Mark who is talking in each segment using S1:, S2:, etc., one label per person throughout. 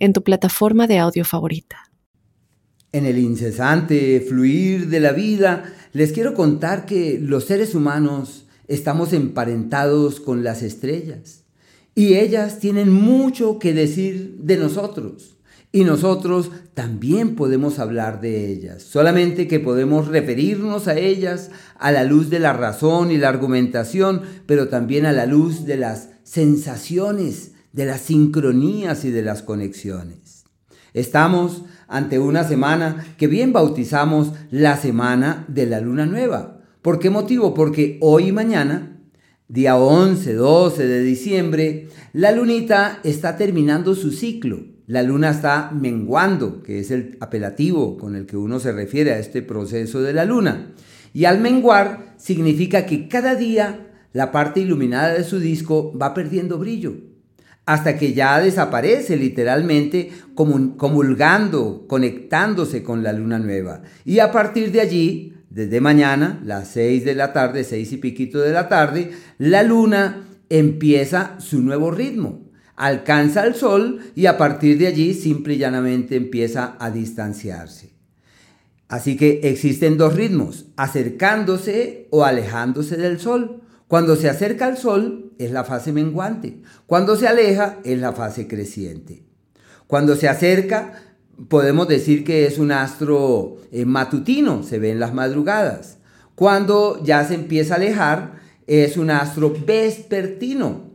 S1: en tu plataforma de audio favorita.
S2: En el incesante fluir de la vida, les quiero contar que los seres humanos estamos emparentados con las estrellas y ellas tienen mucho que decir de nosotros. Y nosotros también podemos hablar de ellas, solamente que podemos referirnos a ellas a la luz de la razón y la argumentación, pero también a la luz de las sensaciones de las sincronías y de las conexiones. Estamos ante una semana que bien bautizamos la semana de la luna nueva. ¿Por qué motivo? Porque hoy y mañana, día 11, 12 de diciembre, la lunita está terminando su ciclo. La luna está menguando, que es el apelativo con el que uno se refiere a este proceso de la luna. Y al menguar significa que cada día la parte iluminada de su disco va perdiendo brillo hasta que ya desaparece literalmente comulgando, conectándose con la luna nueva. Y a partir de allí, desde mañana, las 6 de la tarde, seis y piquito de la tarde, la luna empieza su nuevo ritmo. Alcanza el sol y a partir de allí simple y llanamente empieza a distanciarse. Así que existen dos ritmos, acercándose o alejándose del sol. Cuando se acerca al sol es la fase menguante, cuando se aleja es la fase creciente. Cuando se acerca podemos decir que es un astro eh, matutino, se ve en las madrugadas. Cuando ya se empieza a alejar es un astro vespertino.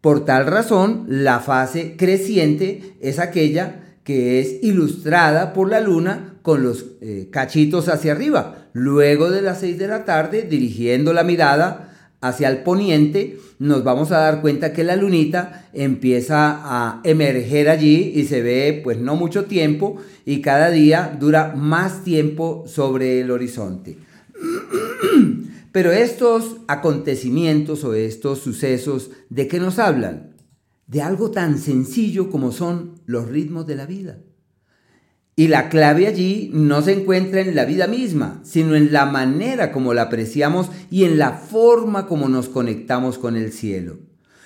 S2: Por tal razón, la fase creciente es aquella que es ilustrada por la luna con los eh, cachitos hacia arriba. Luego de las 6 de la tarde, dirigiendo la mirada hacia el poniente, nos vamos a dar cuenta que la lunita empieza a emerger allí y se ve pues no mucho tiempo y cada día dura más tiempo sobre el horizonte. Pero estos acontecimientos o estos sucesos, ¿de qué nos hablan? De algo tan sencillo como son los ritmos de la vida. Y la clave allí no se encuentra en la vida misma, sino en la manera como la apreciamos y en la forma como nos conectamos con el cielo.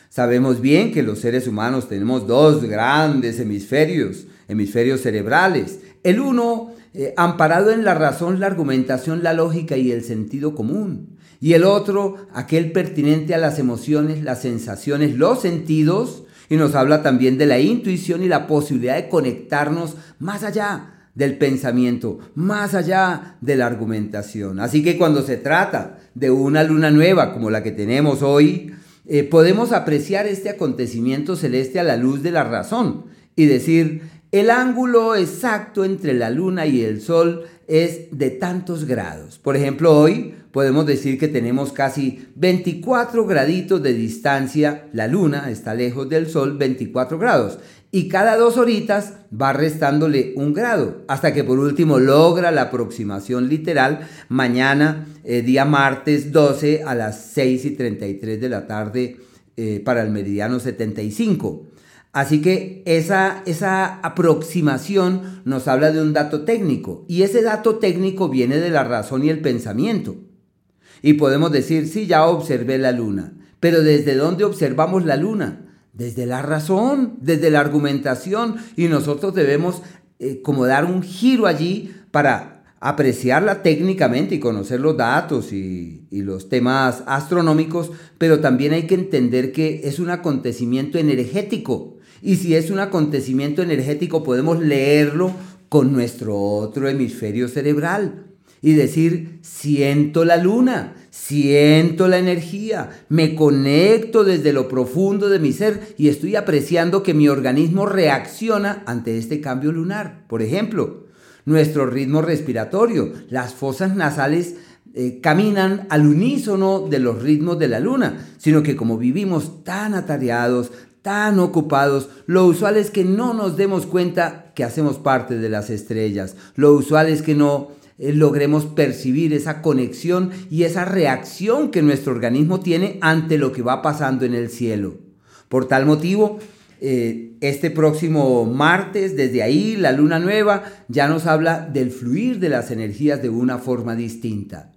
S2: Sabemos bien que los seres humanos tenemos dos grandes hemisferios, hemisferios cerebrales. El uno eh, amparado en la razón, la argumentación, la lógica y el sentido común. Y el otro, aquel pertinente a las emociones, las sensaciones, los sentidos, y nos habla también de la intuición y la posibilidad de conectarnos más allá del pensamiento, más allá de la argumentación. Así que cuando se trata de una luna nueva como la que tenemos hoy, eh, podemos apreciar este acontecimiento celeste a la luz de la razón y decir, el ángulo exacto entre la luna y el sol es de tantos grados. Por ejemplo, hoy podemos decir que tenemos casi 24 graditos de distancia. La luna está lejos del sol 24 grados. Y cada dos horitas va restándole un grado, hasta que por último logra la aproximación literal mañana, eh, día martes 12 a las 6 y 33 de la tarde eh, para el meridiano 75. Así que esa, esa aproximación nos habla de un dato técnico y ese dato técnico viene de la razón y el pensamiento. Y podemos decir, sí, ya observé la luna, pero ¿desde dónde observamos la luna? Desde la razón, desde la argumentación y nosotros debemos eh, como dar un giro allí para apreciarla técnicamente y conocer los datos y, y, los temas astronómicos, pero también hay que entender que es un acontecimiento energético y si es un acontecimiento energético, podemos leerlo con nuestro otro hemisferio cerebral y decir, siento la luna, siento la energía, me conecto desde lo profundo de mi ser y estoy apreciando que mi organismo reacciona ante este cambio lunar. Por ejemplo, nuestro ritmo respiratorio, las fosas nasales eh, caminan al unísono de los ritmos de la luna, sino que como vivimos tan atareados, tan ocupados, lo usual es que no nos demos cuenta que hacemos parte de las estrellas. Lo usual es que no eh, logremos percibir esa conexión y esa reacción que nuestro organismo tiene ante lo que va pasando en el cielo. Por tal motivo, eh, este próximo martes, desde ahí, la luna nueva ya nos habla del fluir de las energías de una forma distinta.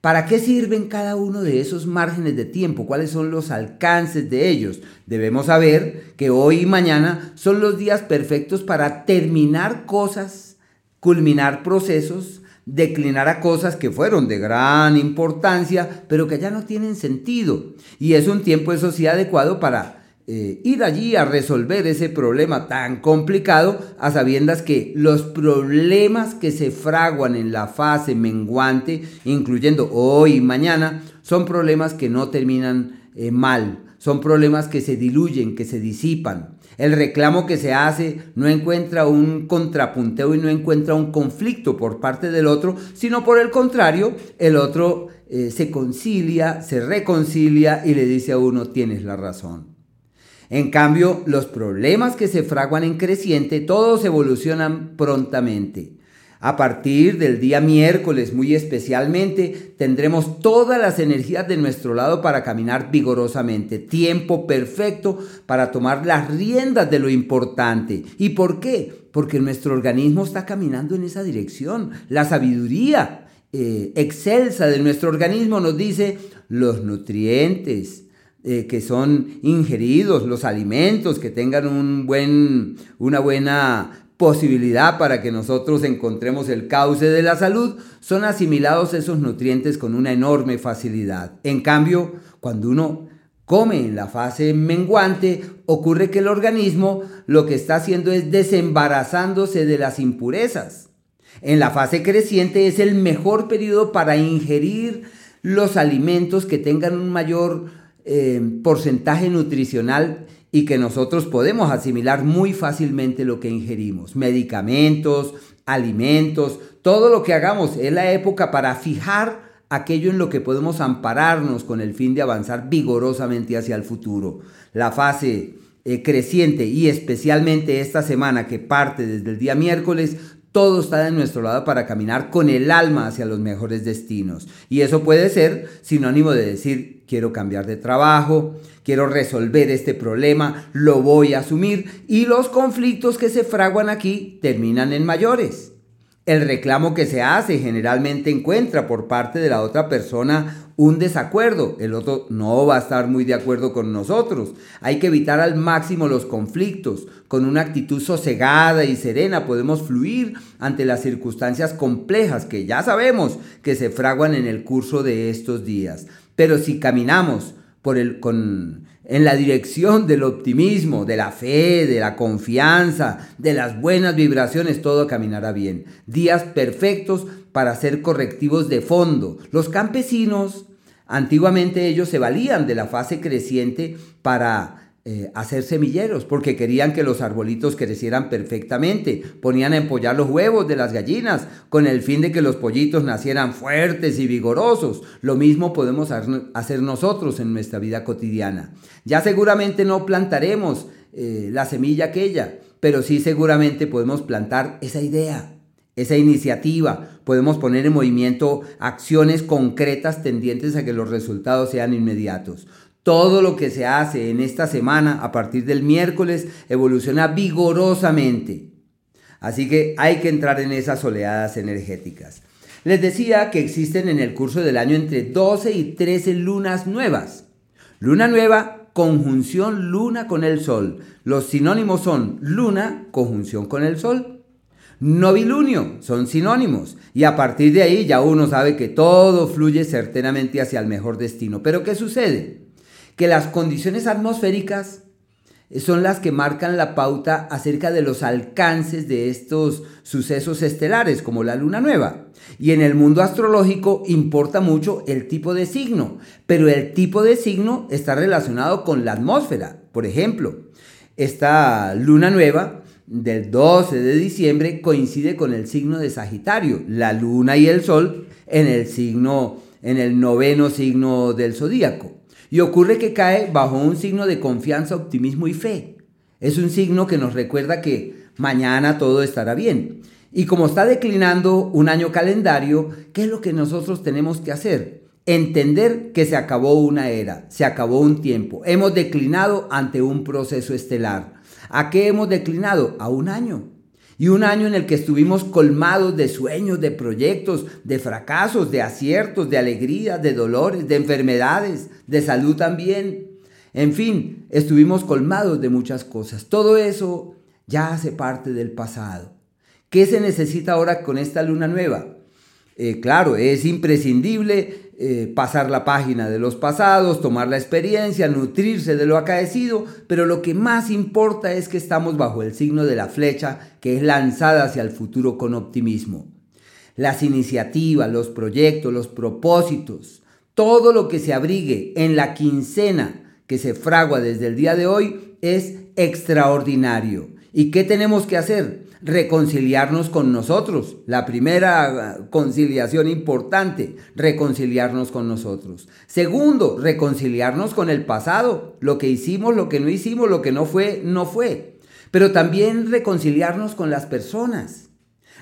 S2: ¿Para qué sirven cada uno de esos márgenes de tiempo? ¿Cuáles son los alcances de ellos? Debemos saber que hoy y mañana son los días perfectos para terminar cosas, culminar procesos, declinar a cosas que fueron de gran importancia, pero que ya no tienen sentido. Y es un tiempo, eso sí, adecuado para eh, ir allí a resolver ese problema tan complicado, a sabiendas que los problemas que se fraguan en la fase menguante, incluyendo hoy y mañana, son problemas que no terminan eh, mal, son problemas que se diluyen, que se disipan. El reclamo que se hace no encuentra un contrapunteo y no encuentra un conflicto por parte del otro, sino por el contrario, el otro eh, se concilia, se reconcilia y le dice a uno, tienes la razón. En cambio, los problemas que se fraguan en creciente, todos evolucionan prontamente. A partir del día miércoles, muy especialmente, tendremos todas las energías de nuestro lado para caminar vigorosamente. Tiempo perfecto para tomar las riendas de lo importante. ¿Y por qué? Porque nuestro organismo está caminando en esa dirección. La sabiduría eh, excelsa de nuestro organismo nos dice los nutrientes, eh, que son ingeridos, los alimentos que tengan un buen, una buena posibilidad para que nosotros encontremos el cauce de la salud, son asimilados esos nutrientes con una enorme facilidad. En cambio, cuando uno come en la fase menguante, ocurre que el organismo lo que está haciendo es desembarazándose de las impurezas. En la fase creciente es el mejor periodo para ingerir los alimentos que tengan un mayor eh, porcentaje nutricional y que nosotros podemos asimilar muy fácilmente lo que ingerimos. Medicamentos, alimentos, todo lo que hagamos es la época para fijar aquello en lo que podemos ampararnos con el fin de avanzar vigorosamente hacia el futuro. La fase eh, creciente y especialmente esta semana que parte desde el día miércoles todo está de nuestro lado para caminar con el alma hacia los mejores destinos. Y eso puede ser sinónimo de decir, quiero cambiar de trabajo, quiero resolver este problema, lo voy a asumir. Y los conflictos que se fraguan aquí terminan en mayores. El reclamo que se hace generalmente encuentra por parte de la otra persona un desacuerdo, el otro no va a estar muy de acuerdo con nosotros. Hay que evitar al máximo los conflictos. Con una actitud sosegada y serena podemos fluir ante las circunstancias complejas que ya sabemos que se fraguan en el curso de estos días. Pero si caminamos en la dirección del optimismo, de la fe, de la confianza, de las buenas vibraciones, todo caminará bien. Días perfectos para hacer correctivos de fondo. Los campesinos Antiguamente ellos se valían de la fase creciente para eh, hacer semilleros porque querían que los arbolitos crecieran perfectamente. Ponían a empollar los huevos de las gallinas con el fin de que los pollitos nacieran fuertes y vigorosos. Lo mismo podemos hacer nosotros en nuestra vida cotidiana. Ya seguramente no plantaremos eh, la semilla aquella, pero sí seguramente podemos plantar esa idea esa iniciativa, podemos poner en movimiento acciones concretas tendientes a que los resultados sean inmediatos. Todo lo que se hace en esta semana a partir del miércoles evoluciona vigorosamente. Así que hay que entrar en esas oleadas energéticas. Les decía que existen en el curso del año entre 12 y 13 lunas nuevas. Luna nueva, conjunción luna con el sol. Los sinónimos son luna, conjunción con el sol novilunio, son sinónimos. Y a partir de ahí ya uno sabe que todo fluye certeramente hacia el mejor destino. Pero ¿qué sucede? Que las condiciones atmosféricas son las que marcan la pauta acerca de los alcances de estos sucesos estelares, como la luna nueva. Y en el mundo astrológico importa mucho el tipo de signo, pero el tipo de signo está relacionado con la atmósfera. Por ejemplo, esta luna nueva del 12 de diciembre coincide con el signo de Sagitario, la luna y el sol en el signo en el noveno signo del zodíaco. Y ocurre que cae bajo un signo de confianza, optimismo y fe. Es un signo que nos recuerda que mañana todo estará bien. Y como está declinando un año calendario, ¿qué es lo que nosotros tenemos que hacer? Entender que se acabó una era, se acabó un tiempo. Hemos declinado ante un proceso estelar. ¿A qué hemos declinado? A un año. Y un año en el que estuvimos colmados de sueños, de proyectos, de fracasos, de aciertos, de alegrías, de dolores, de enfermedades, de salud también. En fin, estuvimos colmados de muchas cosas. Todo eso ya hace parte del pasado. ¿Qué se necesita ahora con esta luna nueva? Eh, claro, es imprescindible eh, pasar la página de los pasados, tomar la experiencia, nutrirse de lo acaecido, pero lo que más importa es que estamos bajo el signo de la flecha que es lanzada hacia el futuro con optimismo. Las iniciativas, los proyectos, los propósitos, todo lo que se abrigue en la quincena que se fragua desde el día de hoy es extraordinario. ¿Y qué tenemos que hacer? Reconciliarnos con nosotros. La primera conciliación importante, reconciliarnos con nosotros. Segundo, reconciliarnos con el pasado. Lo que hicimos, lo que no hicimos, lo que no fue, no fue. Pero también reconciliarnos con las personas.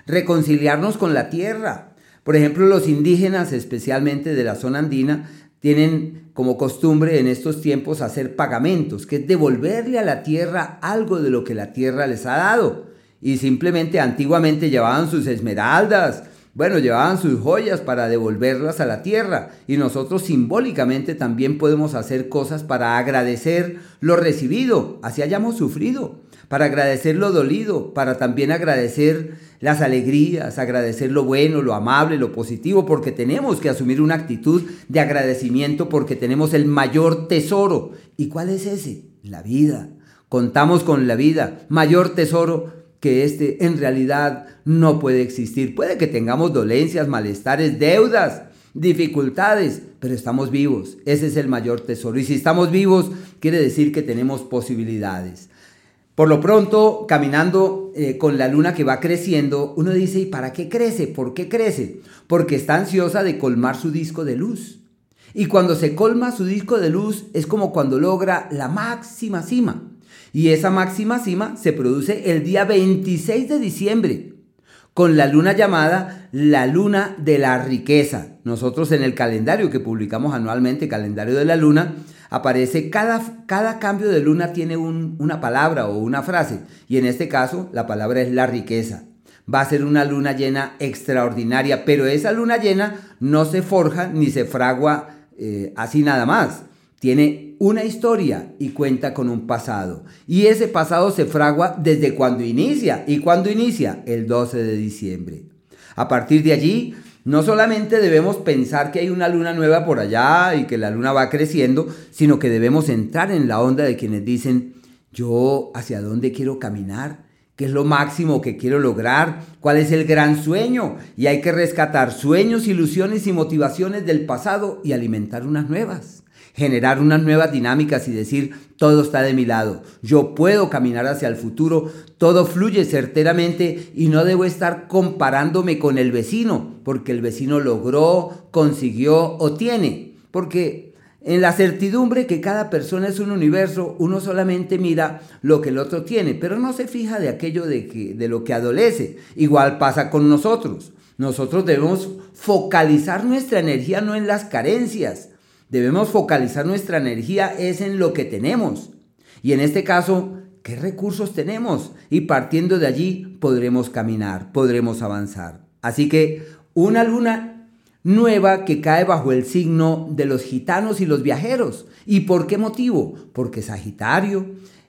S2: Reconciliarnos con la tierra. Por ejemplo, los indígenas, especialmente de la zona andina, tienen como costumbre en estos tiempos hacer pagamentos, que es devolverle a la tierra algo de lo que la tierra les ha dado y simplemente antiguamente llevaban sus esmeraldas, bueno, llevaban sus joyas para devolverlas a la tierra y nosotros simbólicamente también podemos hacer cosas para agradecer lo recibido, así hayamos sufrido, para agradecer lo dolido, para también agradecer las alegrías, agradecer lo bueno, lo amable, lo positivo, porque tenemos que asumir una actitud de agradecimiento porque tenemos el mayor tesoro. ¿Y cuál es ese? La vida. Contamos con la vida, mayor tesoro que este en realidad no puede existir. Puede que tengamos dolencias, malestares, deudas, dificultades, pero estamos vivos. Ese es el mayor tesoro. Y si estamos vivos, quiere decir que tenemos posibilidades. Por lo pronto, caminando eh, con la luna que va creciendo, uno dice, ¿y para qué crece? ¿Por qué crece? Porque está ansiosa de colmar su disco de luz. Y cuando se colma su disco de luz es como cuando logra la máxima cima. Y esa máxima cima se produce el día 26 de diciembre, con la luna llamada la luna de la riqueza. Nosotros en el calendario que publicamos anualmente, calendario de la luna, aparece cada, cada cambio de luna tiene una palabra o una frase. Y en este caso la palabra es la riqueza. Va a ser una luna llena extraordinaria, pero esa luna llena no se forja ni se fragua eh, así nada más tiene una historia y cuenta con un pasado. Y ese pasado se fragua desde cuando inicia. ¿Y cuando inicia? El 12 de diciembre. A partir de allí, no solamente debemos pensar que hay una luna nueva por allá y que la luna va creciendo, sino que debemos entrar en la onda de quienes dicen, yo hacia dónde quiero caminar, qué es lo máximo que quiero lograr, cuál es el gran sueño. Y hay que rescatar sueños, ilusiones y motivaciones del pasado y alimentar unas nuevas generar unas nuevas dinámicas y decir, todo está de mi lado, yo puedo caminar hacia el futuro, todo fluye certeramente y no debo estar comparándome con el vecino, porque el vecino logró, consiguió o tiene, porque en la certidumbre que cada persona es un universo, uno solamente mira lo que el otro tiene, pero no se fija de aquello de, que, de lo que adolece. Igual pasa con nosotros. Nosotros debemos focalizar nuestra energía no en las carencias, Debemos focalizar nuestra energía es en lo que tenemos. Y en este caso, ¿qué recursos tenemos? Y partiendo de allí podremos caminar, podremos avanzar. Así que una luna nueva que cae bajo el signo de los gitanos y los viajeros. ¿Y por qué motivo? Porque Sagitario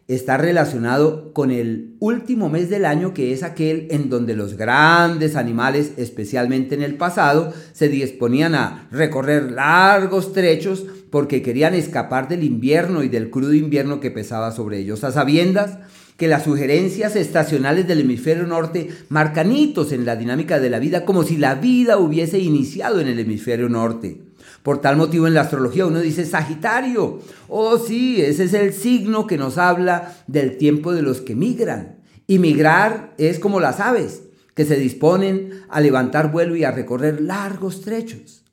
S2: está relacionado con el último mes del año, que es aquel en donde los grandes animales, especialmente en el pasado, se disponían a recorrer largos trechos porque querían escapar del invierno y del crudo invierno que pesaba sobre ellos. A sabiendas que las sugerencias estacionales del hemisferio norte marcan hitos en la dinámica de la vida como si la vida hubiese iniciado en el hemisferio norte. Por tal motivo en la astrología uno dice Sagitario. Oh sí, ese es el signo que nos habla del tiempo de los que migran. Y migrar es como las aves, que se disponen a levantar vuelo y a recorrer largos trechos.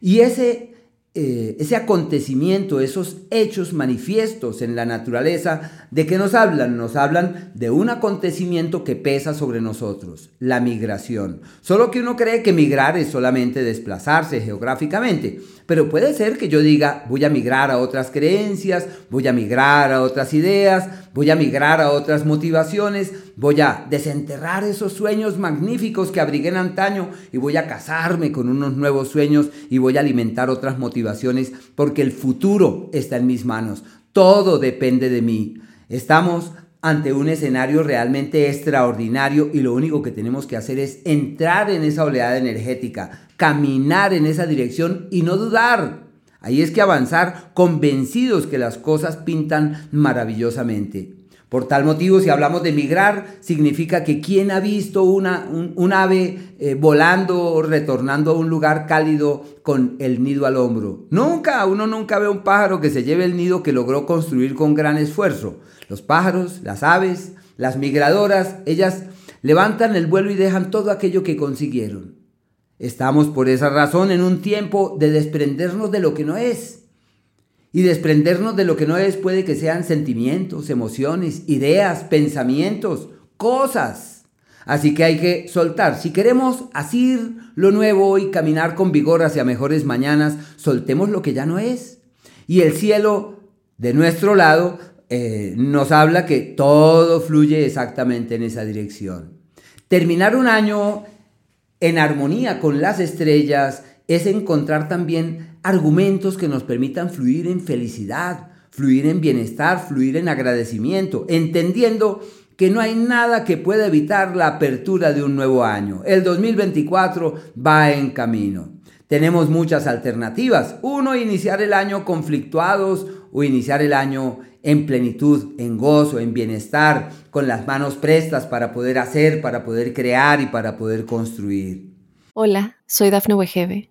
S2: Y ese eh, ese acontecimiento, esos hechos manifiestos en la naturaleza, ¿de qué nos hablan? Nos hablan de un acontecimiento que pesa sobre nosotros, la migración. Solo que uno cree que migrar es solamente desplazarse geográficamente, pero puede ser que yo diga, voy a migrar a otras creencias, voy a migrar a otras ideas, voy a migrar a otras motivaciones, voy a desenterrar esos sueños magníficos que abrigué en antaño y voy a casarme con unos nuevos sueños y voy a alimentar otras motivaciones porque el futuro está en mis manos. Todo depende de mí. Estamos ante un escenario realmente extraordinario y lo único que tenemos que hacer es entrar en esa oleada energética, caminar en esa dirección y no dudar. Ahí es que avanzar convencidos que las cosas pintan maravillosamente. Por tal motivo, si hablamos de migrar, significa que quien ha visto una, un, ave eh, volando, retornando a un lugar cálido con el nido al hombro. Nunca, uno nunca ve un pájaro que se lleve el nido que logró construir con gran esfuerzo. Los pájaros, las aves, las migradoras, ellas levantan el vuelo y dejan todo aquello que consiguieron. Estamos por esa razón en un tiempo de desprendernos de lo que no es y desprendernos de lo que no es puede que sean sentimientos, emociones, ideas, pensamientos, cosas. Así que hay que soltar. Si queremos asir lo nuevo y caminar con vigor hacia mejores mañanas, soltemos lo que ya no es. Y el cielo de nuestro lado eh, nos habla que todo fluye exactamente en esa dirección. Terminar un año en armonía con las estrellas es encontrar también argumentos que nos permitan fluir en felicidad, fluir en bienestar, fluir en agradecimiento, entendiendo que no hay nada que pueda evitar la apertura de un nuevo año. El 2024 va en camino. Tenemos muchas alternativas. Uno, iniciar el año conflictuados o iniciar el año en plenitud, en gozo, en bienestar, con las manos prestas para poder hacer, para poder crear y para poder construir.
S1: Hola, soy Dafne Wegebe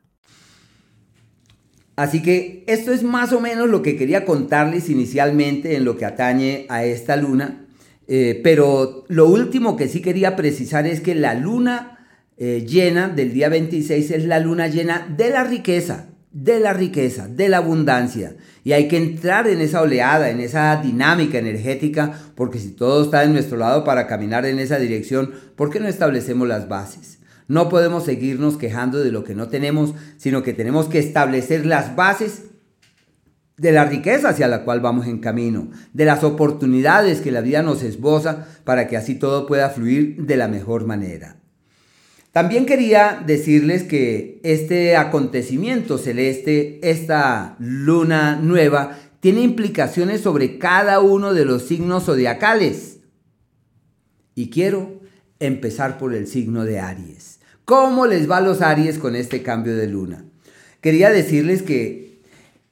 S2: Así que esto es más o menos lo que quería contarles inicialmente en lo que atañe a esta luna. Eh, pero lo último que sí quería precisar es que la luna eh, llena del día 26 es la luna llena de la riqueza, de la riqueza, de la abundancia. Y hay que entrar en esa oleada, en esa dinámica energética, porque si todo está en nuestro lado para caminar en esa dirección, ¿por qué no establecemos las bases? No podemos seguirnos quejando de lo que no tenemos, sino que tenemos que establecer las bases de la riqueza hacia la cual vamos en camino, de las oportunidades que la vida nos esboza para que así todo pueda fluir de la mejor manera. También quería decirles que este acontecimiento celeste, esta luna nueva, tiene implicaciones sobre cada uno de los signos zodiacales. Y quiero empezar por el signo de Aries. ¿Cómo les va a los Aries con este cambio de luna? Quería decirles que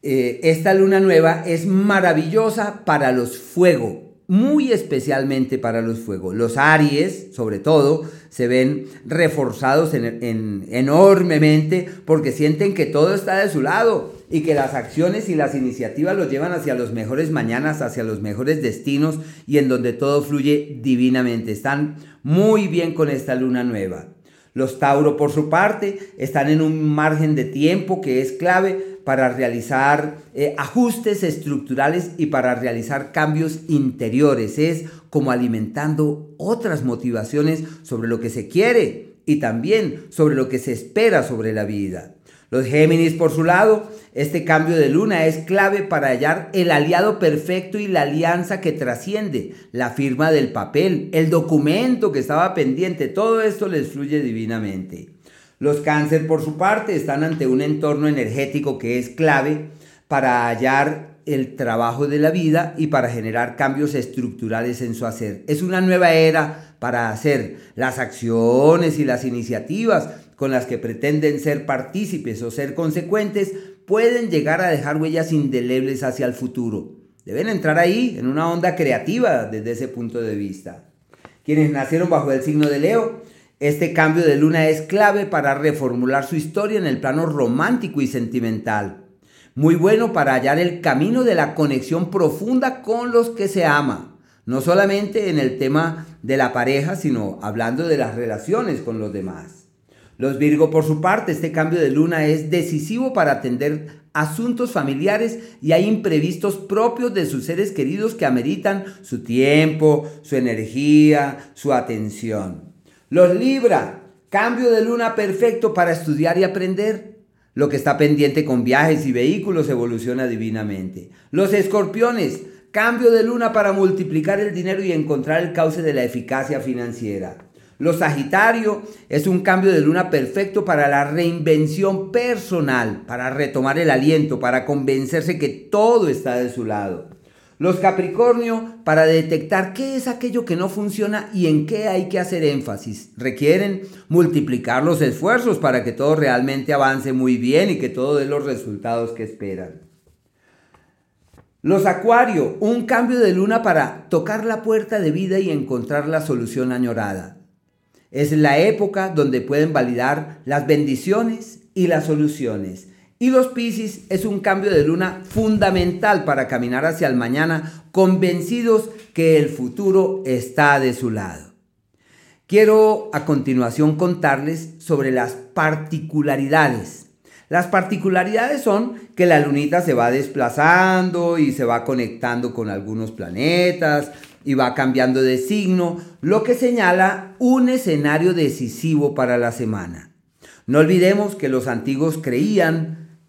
S2: eh, esta luna nueva es maravillosa para los fuegos, muy especialmente para los fuegos. Los Aries, sobre todo, se ven reforzados enormemente porque sienten que todo está de su lado y que las acciones y las iniciativas los llevan hacia los mejores mañanas, hacia los mejores destinos y en donde todo fluye divinamente. Están muy bien con esta luna nueva. Los Tauro, por su parte, están en un margen de tiempo que es clave para realizar eh, ajustes estructurales y para realizar cambios interiores. Es como alimentando otras motivaciones sobre lo que se quiere y también sobre lo que se espera sobre la vida. Los Géminis, por su lado, este cambio de luna es clave para hallar el aliado perfecto y la alianza que trasciende, la firma del papel, el documento que estaba pendiente, todo esto les fluye divinamente. Los cáncer, por su parte, están ante un entorno energético que es clave para hallar el trabajo de la vida y para generar cambios estructurales en su hacer. Es una nueva era para hacer las acciones y las iniciativas con las que pretenden ser partícipes o ser consecuentes pueden llegar a dejar huellas indelebles hacia el futuro. Deben entrar ahí en una onda creativa desde ese punto de vista. Quienes nacieron bajo el signo de Leo, este cambio de luna es clave para reformular su historia en el plano romántico y sentimental. Muy bueno para hallar el camino de la conexión profunda con los que se ama. No solamente en el tema de la pareja, sino hablando de las relaciones con los demás. Los Virgo, por su parte, este cambio de luna es decisivo para atender asuntos familiares y hay imprevistos propios de sus seres queridos que ameritan su tiempo, su energía, su atención. Los Libra, cambio de luna perfecto para estudiar y aprender. Lo que está pendiente con viajes y vehículos evoluciona divinamente. Los escorpiones, Cambio de luna para multiplicar el dinero y encontrar el cauce de la eficacia financiera. Lo Sagitario es un cambio de luna perfecto para la reinvención personal, para retomar el aliento, para convencerse que todo está de su lado. Los Capricornio para detectar qué es aquello que no funciona y en qué hay que hacer énfasis. Requieren multiplicar los esfuerzos para que todo realmente avance muy bien y que todo dé los resultados que esperan. Los Acuario, un cambio de luna para tocar la puerta de vida y encontrar la solución añorada. Es la época donde pueden validar las bendiciones y las soluciones. Y los Piscis es un cambio de luna fundamental para caminar hacia el mañana convencidos que el futuro está de su lado. Quiero a continuación contarles sobre las particularidades las particularidades son que la lunita se va desplazando y se va conectando con algunos planetas y va cambiando de signo, lo que señala un escenario decisivo para la semana. No olvidemos que los antiguos creían,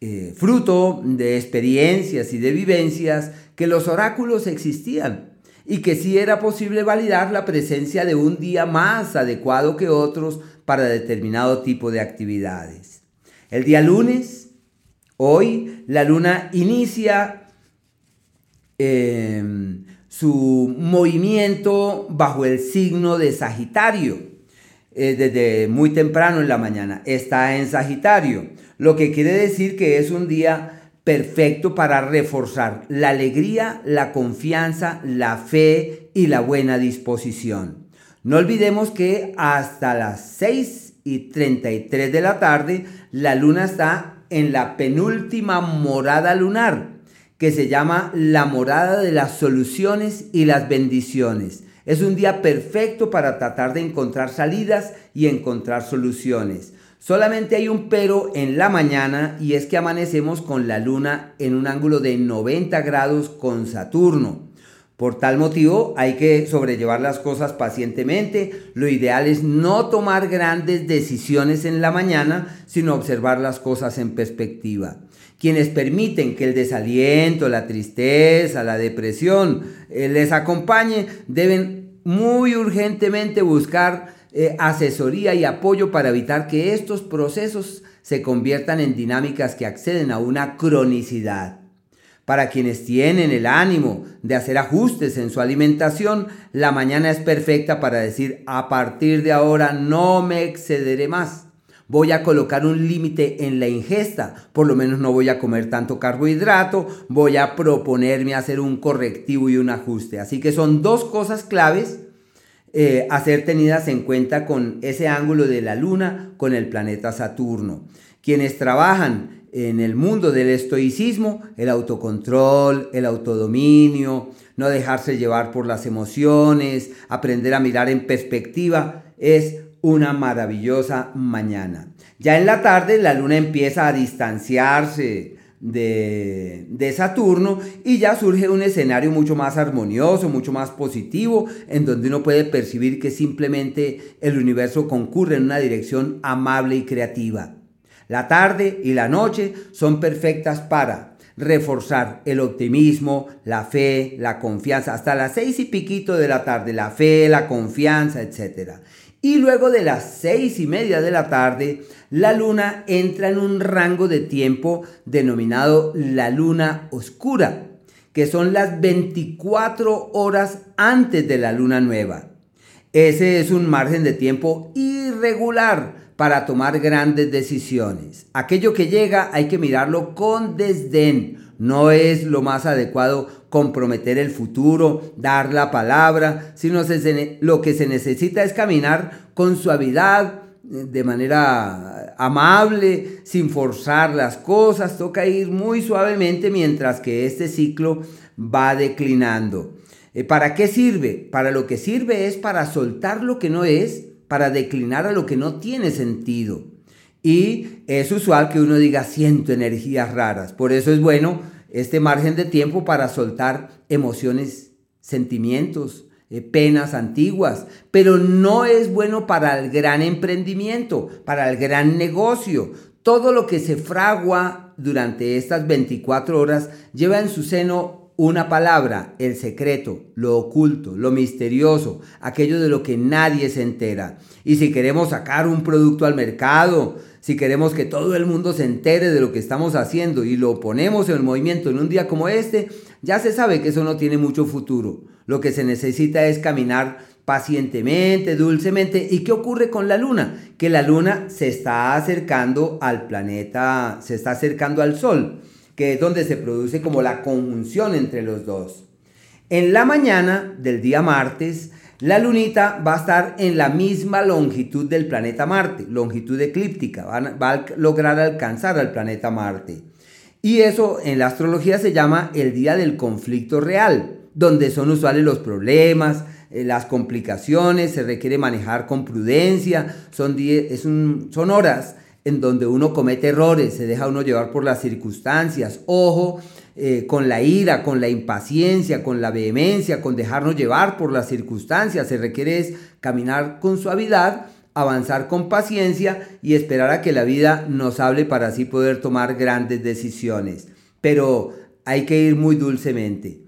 S2: eh, fruto de experiencias y de vivencias, que los oráculos existían y que sí era posible validar la presencia de un día más adecuado que otros para determinado tipo de actividades. El día lunes, hoy, la luna inicia em, su movimiento bajo el signo de Sagitario. Eh, desde muy temprano en la mañana. Está en Sagitario, lo que quiere decir que es un día perfecto para reforzar la alegría, la confianza, la fe y la buena disposición. No olvidemos que hasta las 6 y 33 de la tarde, la luna está en la penúltima morada lunar, que se llama la morada de las soluciones y las bendiciones. Es un día perfecto para tratar de encontrar salidas y encontrar soluciones. Solamente hay un pero en la mañana y es que amanecemos con la luna en un ángulo de 90 grados con Saturno. Por tal motivo hay que sobrellevar las cosas pacientemente. Lo ideal es no tomar grandes decisiones en la mañana, sino observar las cosas en perspectiva. Quienes permiten que el desaliento, la tristeza, la depresión eh, les acompañe, deben muy urgentemente buscar eh, asesoría y apoyo para evitar que estos procesos se conviertan en dinámicas que acceden a una cronicidad. Para quienes tienen el ánimo de hacer ajustes en su alimentación, la mañana es perfecta para decir, a partir de ahora no me excederé más. Voy a colocar un límite en la ingesta, por lo menos no voy a comer tanto carbohidrato, voy a proponerme hacer un correctivo y un ajuste. Así que son dos cosas claves eh, a ser tenidas en cuenta con ese ángulo de la luna con el planeta Saturno. Quienes trabajan en el mundo del estoicismo, el autocontrol, el autodominio, no dejarse llevar por las emociones, aprender a mirar en perspectiva, es una maravillosa mañana. Ya en la tarde la luna empieza a distanciarse de, Saturno y ya surge un escenario mucho más armonioso, mucho más positivo, en donde uno puede percibir que simplemente el universo concurre en una dirección amable y creativa. La tarde y la noche son perfectas para reforzar el optimismo, la fe, la confianza, hasta las seis y piquito de la tarde, la fe, la confianza, etc. Y luego de las seis y media de la tarde, la luna entra en un rango de tiempo denominado la luna oscura, que son las 24 horas antes de la luna nueva. Ese es un margen de tiempo irregular para tomar grandes decisiones. Aquello que llega hay que mirarlo con desdén. No es lo más adecuado comprometer el futuro, dar la palabra, sino lo que se necesita es caminar con suavidad, de manera amable, sin forzar las cosas, toca ir muy suavemente mientras que este ciclo va declinando. Eh, ¿Para qué sirve? Para lo que sirve es para soltar lo que no es, para declinar a lo que no tiene sentido. Y es usual que uno diga siento energías raras. Por eso es bueno este margen de tiempo para soltar emociones, sentimientos, eh, penas antiguas, pero no es bueno para el gran emprendimiento, para el gran negocio. Todo lo que se fragua durante estas 24 horas lleva en su seno una palabra, el secreto, lo oculto, lo misterioso, aquello de lo que nadie se entera. Y si queremos sacar un producto al mercado, si queremos que todo el mundo se entere de lo que estamos haciendo y lo ponemos en movimiento en un día como este, ya se sabe que eso no tiene mucho futuro. Lo que se necesita es caminar pacientemente, dulcemente. ¿Y qué ocurre con la luna? Que la luna se está acercando al planeta, se está acercando al sol, que es donde se produce como la conjunción entre los dos. En la mañana del día martes, la lunita va a estar en la misma longitud del planeta Marte, longitud eclíptica, va a lograr alcanzar al planeta Marte. Y eso en la astrología se llama el día del conflicto real, donde son usuales los problemas, eh, las complicaciones, se requiere manejar con prudencia, son, es son horas en donde uno comete errores, se deja uno llevar por las circunstancias. Ojo eh, con la ira, con la impaciencia, con la vehemencia, con dejarnos llevar por las circunstancias. Se requiere caminar con suavidad avanzar con paciencia y esperar a que la vida nos hable para así poder tomar grandes decisiones. Pero hay que ir muy dulcemente.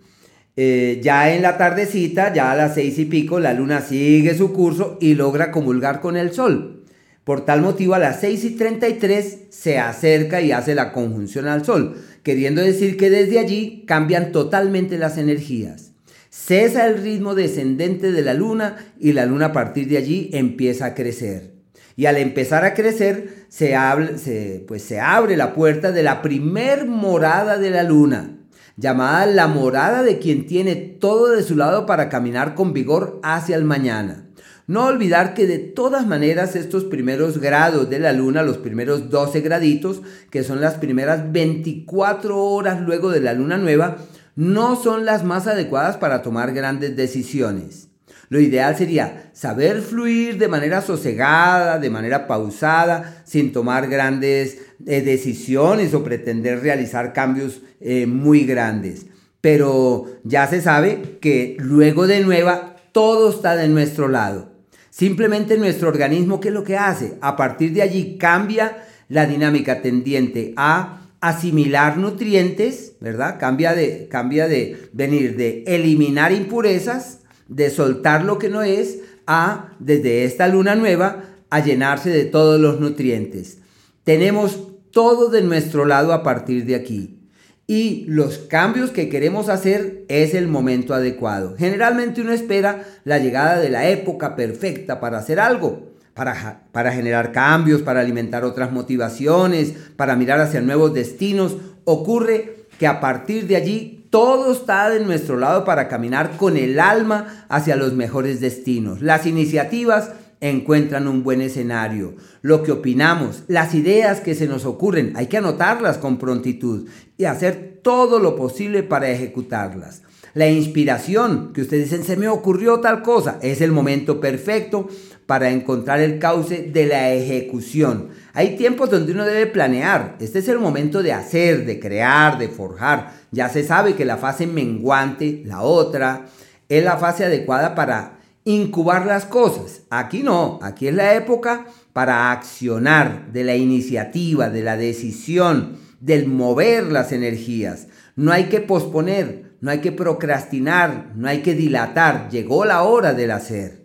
S2: Eh, ya en la tardecita, ya a las seis y pico, la luna sigue su curso y logra comulgar con el sol. Por tal motivo, a las seis y treinta y tres se acerca y hace la conjunción al sol, queriendo decir que desde allí cambian totalmente las energías. Cesa el ritmo descendente de la luna y la luna a partir de allí empieza a crecer. Y al empezar a crecer, se, abre, pues se abre la puerta de la primer morada de la luna, llamada la morada de quien tiene todo de su lado para caminar con vigor hacia el mañana. No olvidar que de todas maneras estos primeros grados de la luna, los primeros 12 graditos, que son las primeras 24 horas luego de la luna nueva, no son las más adecuadas para tomar grandes decisiones. Lo ideal sería saber fluir de manera sosegada, de manera pausada, sin tomar grandes eh, decisiones o pretender realizar cambios eh, muy grandes. Pero ya se sabe que luego de nueva todo está de nuestro lado. Simplemente nuestro organismo, ¿qué es lo que hace? A partir de allí cambia la dinámica tendiente a asimilar nutrientes, ¿verdad? Cambia de, cambia de venir de eliminar impurezas, de soltar lo que no es, a desde esta luna nueva a llenarse de todos los nutrientes. Tenemos todo de nuestro lado a partir de aquí. Y los cambios que queremos hacer es el momento adecuado. Generalmente uno espera la llegada de la época perfecta para hacer algo para, generar cambios, para alimentar otras motivaciones, para mirar hacia nuevos destinos, ocurre que a partir de allí todo está de nuestro lado para caminar con el alma hacia los mejores destinos. Las iniciativas encuentran un buen escenario. Lo que opinamos, las ideas que se nos ocurren, hay que anotarlas con prontitud y hacer todo lo posible para ejecutarlas. La inspiración, que ustedes dicen, se me ocurrió tal cosa, es el momento perfecto para encontrar el cauce de la ejecución. Hay tiempos donde uno debe planear. Este es el momento de hacer, de crear, de forjar. Ya se sabe que la fase menguante, la otra, es la fase adecuada para incubar las cosas. Aquí no, aquí es la época para accionar, de la iniciativa, de la decisión, del mover las energías. No hay que posponer, no hay que procrastinar, no hay que dilatar. Llegó la hora del hacer.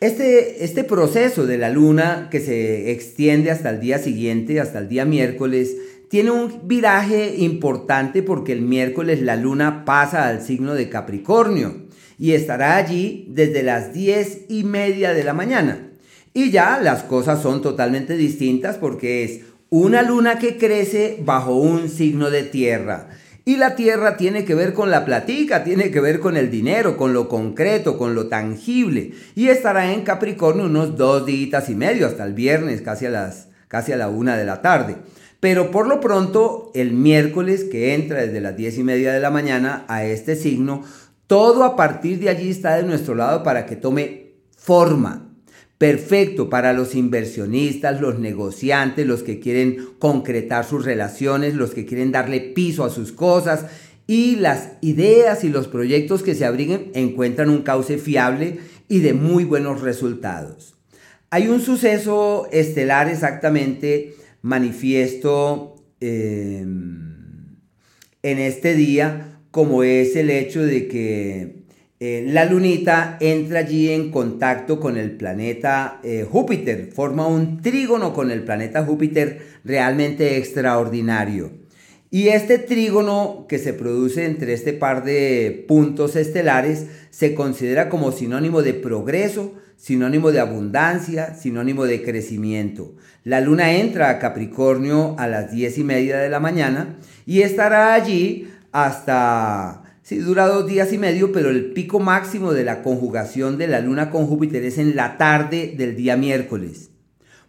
S2: Este, este proceso de la luna que se extiende hasta el día siguiente, hasta el día miércoles, tiene un viraje importante porque el miércoles la luna pasa al signo de Capricornio y estará allí desde las diez y media de la mañana. Y ya las cosas son totalmente distintas porque es una luna que crece bajo un signo de tierra. Y la tierra tiene que ver con la platica, tiene que ver con el dinero, con lo concreto, con lo tangible. Y estará en Capricornio unos dos días y medio, hasta el viernes, casi a, las, casi a la una de la tarde. Pero por lo pronto, el miércoles que entra desde las diez y media de la mañana a este signo, todo a partir de allí está de nuestro lado para que tome forma. Perfecto para los inversionistas, los negociantes, los que quieren concretar sus relaciones, los que quieren darle piso a sus cosas y las ideas y los proyectos que se abriguen encuentran un cauce fiable y de muy buenos resultados. Hay un suceso estelar exactamente manifiesto em, en este día, como es el hecho de que eh, la lunita entra allí en contacto con el planeta eh, Júpiter, forma un trígono con el planeta Júpiter realmente extraordinario. Y este trígono que se produce entre este par de puntos estelares se considera como sinónimo de progreso, sinónimo de abundancia, sinónimo de crecimiento. La luna entra a Capricornio a las diez y media de la mañana y estará allí hasta, sí, dura dos días y medio, pero el pico máximo de la conjugación de la luna con Júpiter es en la tarde del día miércoles.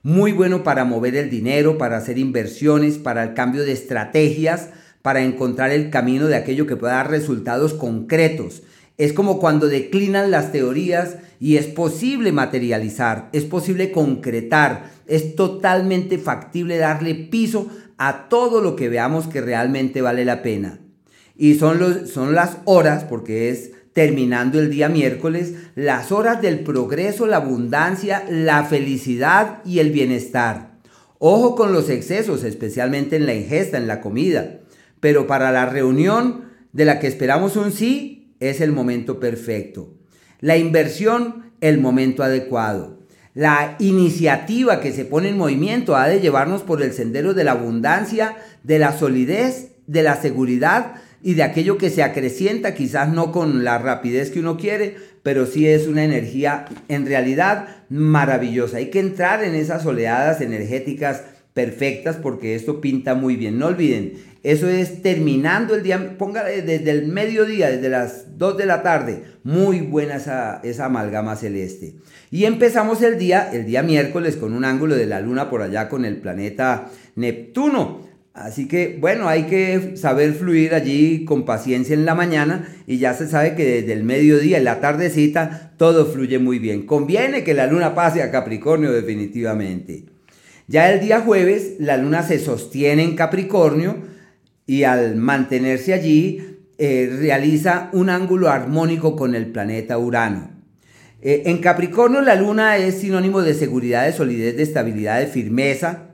S2: Muy bueno para mover el dinero, para hacer inversiones, para el cambio de estrategias, para encontrar el camino de aquello que pueda dar resultados concretos. Es como cuando declinan las teorías y es posible materializar, es posible concretar, es totalmente factible darle piso a todo lo que veamos que realmente vale la pena. Y son, los, son las horas, porque es terminando el día miércoles, las horas del progreso, la abundancia, la felicidad y el bienestar. Ojo con los excesos, especialmente en la ingesta, en la comida. Pero para la reunión de la que esperamos un sí, es el momento perfecto. La inversión, el momento adecuado. La iniciativa que se pone en movimiento ha de llevarnos por el sendero de la abundancia, de la solidez, de la seguridad y de aquello que se acrecienta, quizás no con la rapidez que uno quiere, pero sí es una energía en realidad maravillosa. Hay que entrar en esas oleadas energéticas perfectas porque esto pinta muy bien. No olviden, eso es terminando el día, póngale desde el mediodía, desde las 2 de la tarde. Muy buena esa, esa amalgama celeste. Y empezamos el día, el día miércoles, con un ángulo de la luna por allá con el planeta Neptuno. Así que bueno, hay que saber fluir allí con paciencia en la mañana y ya se sabe que desde el mediodía, en la tardecita, todo fluye muy bien. Conviene que la luna pase a Capricornio definitivamente. Ya el día jueves, la luna se sostiene en Capricornio, y al mantenerse allí eh, realiza un ángulo armónico con el planeta Urano. Eh, en Capricornio la luna es sinónimo de seguridad, de solidez, de estabilidad, de firmeza.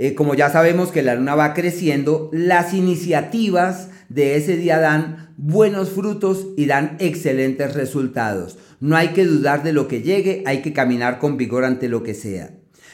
S2: Eh, como ya sabemos que la luna va creciendo, las iniciativas de ese día dan buenos frutos y dan excelentes resultados. No hay que dudar de lo que llegue, hay que caminar con vigor ante lo que sea.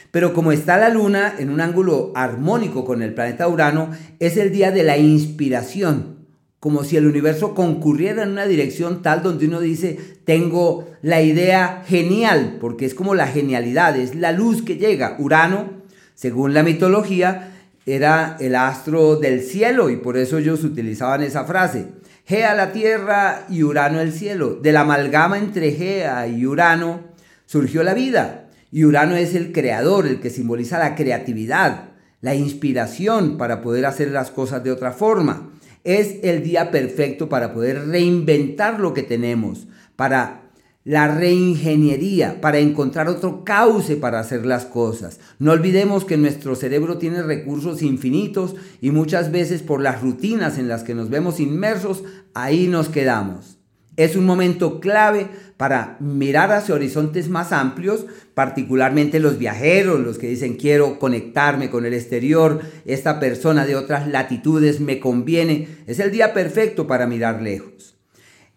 S2: Pero como está la luna en un ángulo armónico con el planeta Urano, es el día de la inspiración, como si el universo concurriera en una dirección tal donde uno dice, tengo la idea genial, porque es como la genialidad, es la luz que llega. Urano, según la mitología, era el astro del cielo y por eso ellos utilizaban esa frase. Gea la tierra y Urano el cielo. De la amalgama entre Gea y Urano surgió la vida. Y Urano es el creador, el que simboliza la creatividad, la inspiración para poder hacer las cosas de otra forma. Es el día perfecto para poder reinventar lo que tenemos, para la reingeniería, para encontrar otro cauce para hacer las cosas. No olvidemos que nuestro cerebro tiene recursos infinitos y muchas veces por las rutinas en las que nos vemos inmersos, ahí nos quedamos. Es un momento clave para mirar hacia horizontes más amplios, particularmente los viajeros, los que dicen quiero conectarme con el exterior, esta persona de otras latitudes me conviene. Es el día perfecto para mirar lejos.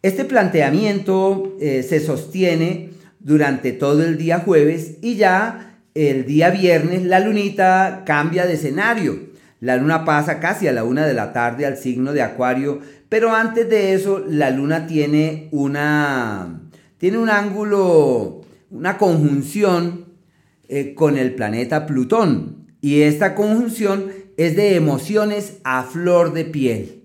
S2: Este planteamiento eh, se sostiene durante todo el día jueves y ya el día viernes la lunita cambia de escenario. La luna pasa casi a la una de la tarde al signo de Acuario, Pero antes de eso, la luna tiene una tiene un ángulo, una conjunción eh, con el planeta Plutón. Y esta conjunción es de emociones a flor de piel.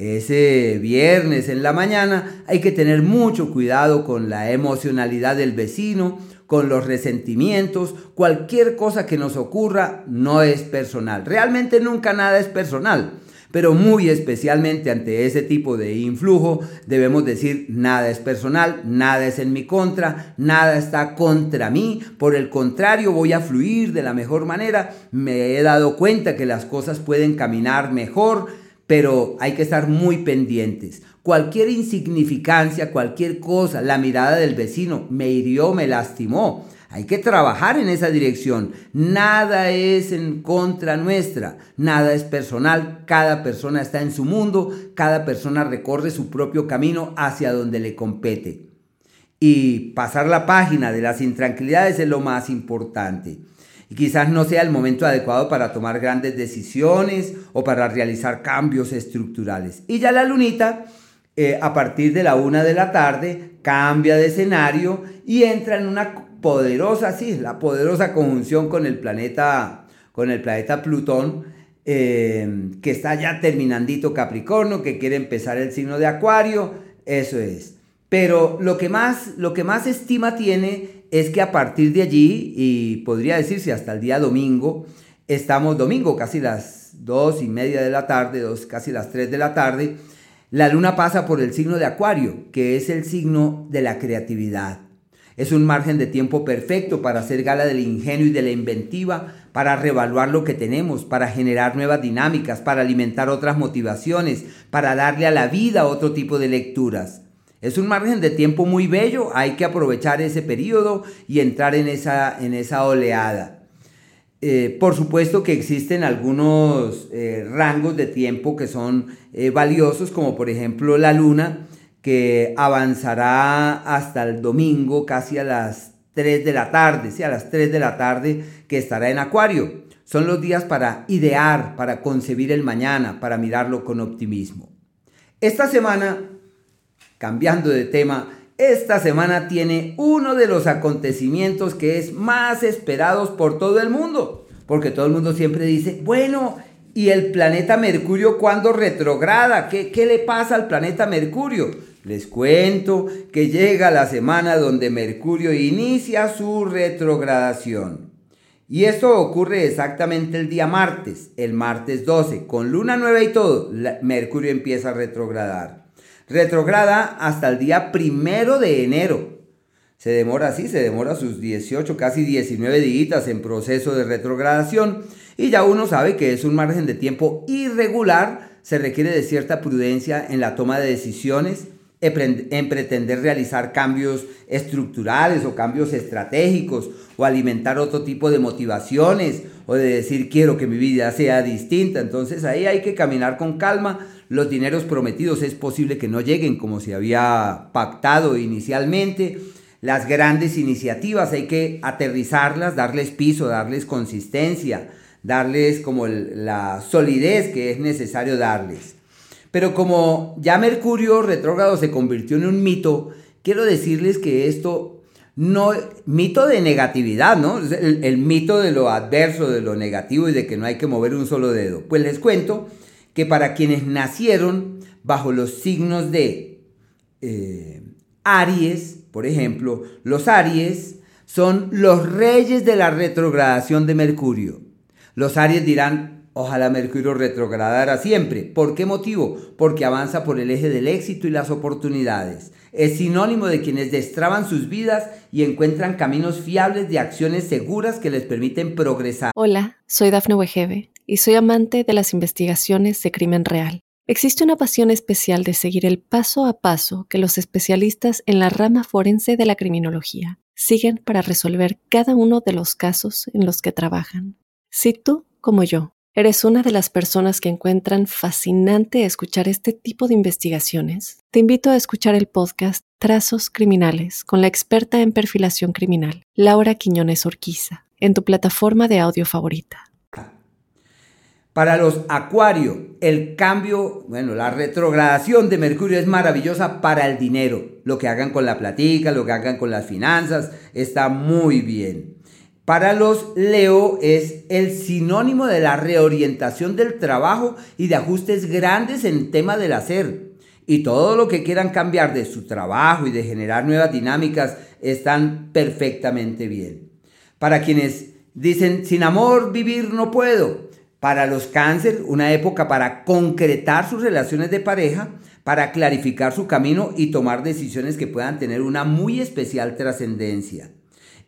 S2: Ese viernes en la mañana hay que tener mucho cuidado con la emocionalidad del vecino, con los resentimientos, cualquier cosa que nos ocurra no es personal. Realmente nunca nada es personal. Pero muy especialmente ante ese tipo de influjo debemos decir nada es personal, nada es en mi contra, nada está contra mí, por el contrario voy a fluir de la mejor manera, me he dado cuenta que las cosas pueden caminar mejor, pero hay que estar muy pendientes. Cualquier insignificancia, cualquier cosa, la mirada del vecino me hirió, me lastimó. Hay que trabajar en esa dirección. Nada es en contra nuestra, nada es personal, cada persona está en su mundo, cada persona recorre su propio camino hacia donde le compete. Y pasar la página de las intranquilidades es lo más importante y quizás no sea el momento adecuado para tomar grandes decisiones o para realizar cambios estructurales. Y ya la lunita, eh, a partir de la una de la tarde, cambia de escenario y entra en una poderosa, sí, la poderosa conjunción con el planeta, con el planeta Plutón, eh, que está ya terminandito Capricornio, que quiere empezar el signo de Acuario, eso es. Pero lo que más, lo que más estima tiene es que a partir de allí, y podría decirse hasta el día domingo, estamos domingo, casi las dos y media de la tarde, dos, casi las tres de la tarde, la luna pasa por el signo de Acuario, que es el signo de la creatividad. Es un margen de tiempo perfecto para hacer gala del ingenio y de la inventiva, para revaluar lo que tenemos, para generar nuevas dinámicas, para alimentar otras motivaciones, para darle a la vida otro tipo de lecturas. Es un margen de tiempo muy bello, hay que aprovechar ese periodo y entrar en esa, en esa oleada. Eh, por supuesto que existen algunos eh, rangos de tiempo que son eh, valiosos, como por ejemplo la luna, que avanzará hasta el domingo casi a las 3 de la tarde, sí, a las 3 de la tarde que estará en Acuario. Son los días para idear, para concebir el mañana, para mirarlo con optimismo. Esta semana Cambiando de tema, esta semana tiene uno de los acontecimientos que es más esperados por todo el mundo. Porque todo el mundo siempre dice, bueno, ¿y el planeta Mercurio cuándo retrograda? ¿Qué, ¿Qué le pasa al planeta Mercurio? Les cuento que llega la semana donde Mercurio inicia su retrogradación. Y esto ocurre exactamente el día martes, el martes 12, con luna nueva y todo, Mercurio empieza a retrogradar retrograda hasta el día primero de enero. Se demora así, se demora sus 18, casi 19 días en proceso de retrogradación. Y ya uno sabe que es un margen de tiempo irregular, se requiere de cierta prudencia en la toma de decisiones, en pretender realizar cambios estructurales o cambios estratégicos o alimentar otro tipo de motivaciones o de decir quiero que mi vida sea distinta. Entonces ahí hay que caminar con calma. Los dineros prometidos es posible que no lleguen como se había pactado inicialmente. Las grandes iniciativas hay que aterrizarlas, darles piso, darles consistencia, darles como la solidez que es necesario darles. Pero como ya Mercurio retrógrado se convirtió en un mito, quiero decirles que esto no, mito de negatividad, ¿no? El, el, mito de lo adverso, de lo negativo y de que no hay que mover un solo dedo. Pues les cuento que para quienes nacieron bajo los signos de eh, Aries, por ejemplo, los Aries son los reyes de la retrogradación de Mercurio. Los Aries dirán, Ojalá Mercurio retrogradara siempre. ¿Por qué motivo? Porque avanza por el eje del éxito y las oportunidades. Es sinónimo de quienes destraban sus vidas y encuentran caminos fiables de acciones seguras que les permiten progresar.
S1: Hola, soy Dafne Wegebe y soy amante de las investigaciones de crimen real. Existe una pasión especial de seguir el paso a paso que los especialistas en la rama forense de la criminología siguen para resolver cada uno de los casos en los que trabajan. Si tú, como yo, ¿Eres una de las personas que encuentran fascinante escuchar este tipo de investigaciones? Te invito a escuchar el podcast Trazos Criminales con la experta en perfilación criminal, Laura Quiñones Orquiza, en tu plataforma de audio favorita.
S2: Para los Acuario, el cambio, bueno, la retrogradación de Mercurio es maravillosa para el dinero. Lo que hagan con la platica, lo que hagan con las finanzas, está muy bien. Para los Leo es el sinónimo de la reorientación del trabajo y de ajustes grandes en tema del hacer. Y todo lo que quieran cambiar de su trabajo y de generar nuevas dinámicas están perfectamente bien. Para quienes dicen, sin amor vivir no puedo. Para los cáncer, una época para concretar sus relaciones de pareja, para clarificar su camino y tomar decisiones que puedan tener una muy especial trascendencia.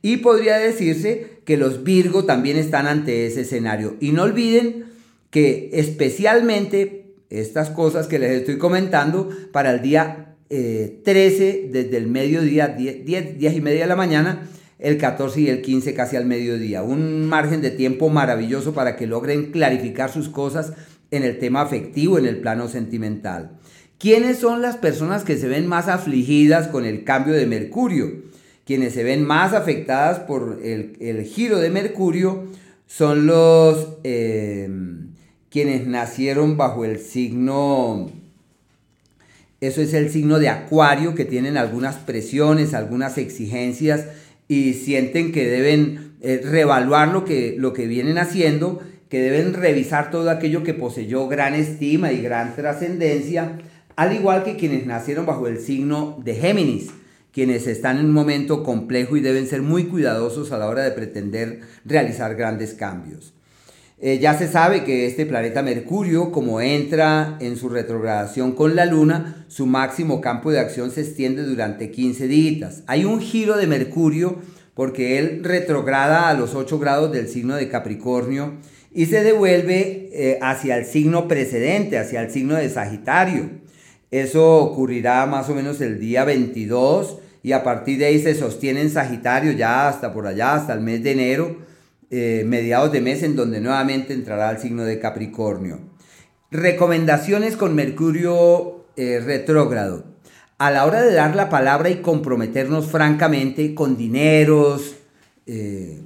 S2: Y podría decirse que los Virgo también están ante ese escenario. Y no olviden que especialmente estas cosas que les estoy comentando para el día 13, eh, desde el mediodía, 10, 10, y media de la mañana, el 14 y el 15 casi al mediodía. Un margen de tiempo maravilloso para que logren clarificar sus cosas en el tema afectivo, en el plano sentimental. ¿Quiénes son las personas que se ven más afligidas con el cambio de Mercurio? Quienes se ven más afectadas por el, giro de Mercurio son los em, quienes nacieron bajo el signo, eso es el signo de Acuario, que tienen algunas presiones, algunas exigencias y sienten que deben eh, reevaluar lo que, lo que vienen haciendo, que deben revisar todo aquello que poseyó gran estima y gran trascendencia, al igual que quienes nacieron bajo el signo de Géminis quienes están en un momento complejo y deben ser muy cuidadosos a la hora de pretender realizar grandes cambios. Eh, ya se sabe que este planeta Mercurio, como entra en su retrogradación con la Luna, su máximo campo de acción se extiende durante 15 días. Hay un giro de Mercurio porque él retrograda a los 8 grados del signo de Capricornio y se devuelve eh, hacia el signo precedente, hacia el signo de Sagitario. Eso ocurrirá más o menos el día 22 y a partir de ahí se sostiene en Sagitario ya hasta por allá, hasta el mes de enero, eh, mediados de mes en donde nuevamente entrará el signo de Capricornio. Recomendaciones con Mercurio eh, retrógrado. A la hora de dar la palabra y comprometernos francamente con dineros, eh,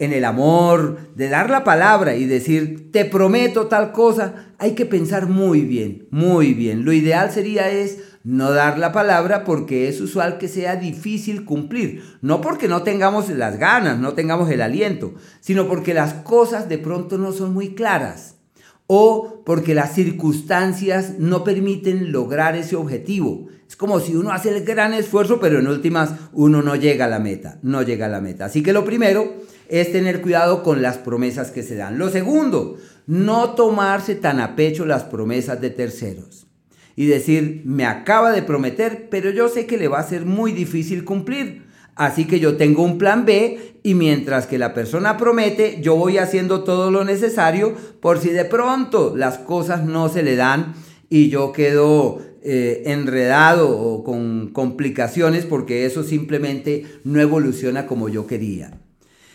S2: en el amor, de dar la palabra y decir, te prometo tal cosa, hay que pensar muy bien, muy bien. Lo ideal sería es no dar la palabra porque es usual que sea difícil cumplir. No porque no tengamos las ganas, no tengamos el aliento, sino porque las cosas de pronto no son muy claras o porque las circunstancias no permiten lograr ese objetivo. Es como si uno hace el gran esfuerzo, pero en últimas uno no llega a la meta, no llega a la meta. Así que lo primero es tener cuidado con las promesas que se dan. Lo segundo, no tomarse tan a pecho las promesas de terceros y decir, me acaba de prometer, pero yo sé que le va a ser muy difícil cumplir. Así que yo tengo un plan B y mientras que la persona promete, yo voy haciendo todo lo necesario por si de pronto las cosas no se le dan y yo quedo eh, enredado o con complicaciones porque eso simplemente no evoluciona como yo quería.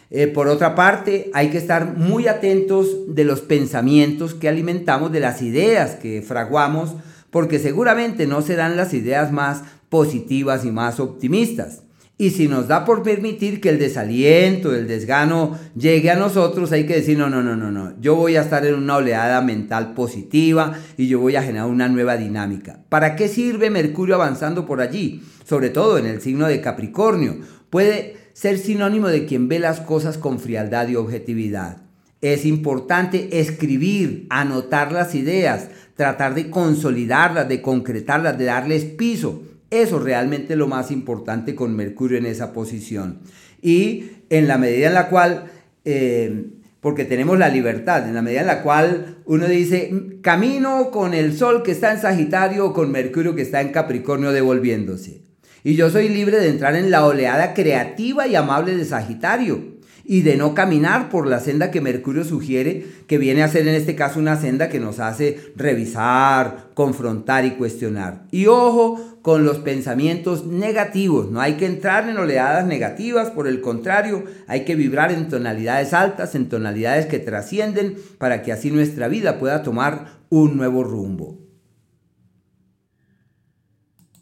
S2: Eh, por otra parte, hay que estar muy atentos de los pensamientos que alimentamos, de las ideas que fraguamos, porque seguramente no serán las ideas más positivas y más optimistas. Y si nos da por permitir que el desaliento, el desgano llegue a nosotros, hay que decir, no, no, no, no, no, yo voy a estar en una oleada mental positiva y yo voy a generar una nueva dinámica. ¿Para qué sirve Mercurio avanzando por allí? Sobre todo en el signo de Capricornio. Puede ser sinónimo de quien ve las cosas con frialdad y objetividad. Es importante escribir, anotar las ideas, tratar de consolidarlas, de concretarlas, de darles piso. Eso realmente es lo más importante con Mercurio en esa posición. Y en la medida en la cual, eh, porque tenemos la libertad, en la medida en la cual uno dice, camino con el Sol que está en Sagitario o con Mercurio que está en Capricornio devolviéndose. Y yo soy libre de entrar en la oleada creativa y amable de Sagitario y de no caminar por la senda que Mercurio sugiere, que viene a ser en este caso una senda que nos hace revisar, confrontar y cuestionar. Y ojo con los pensamientos negativos, no hay que entrar en oleadas negativas, por el contrario, hay que vibrar en tonalidades altas, en tonalidades que trascienden, para que así nuestra vida pueda tomar un nuevo rumbo.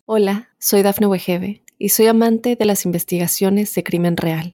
S1: Hola, soy Dafne Wegebe y soy amante de las investigaciones de crimen real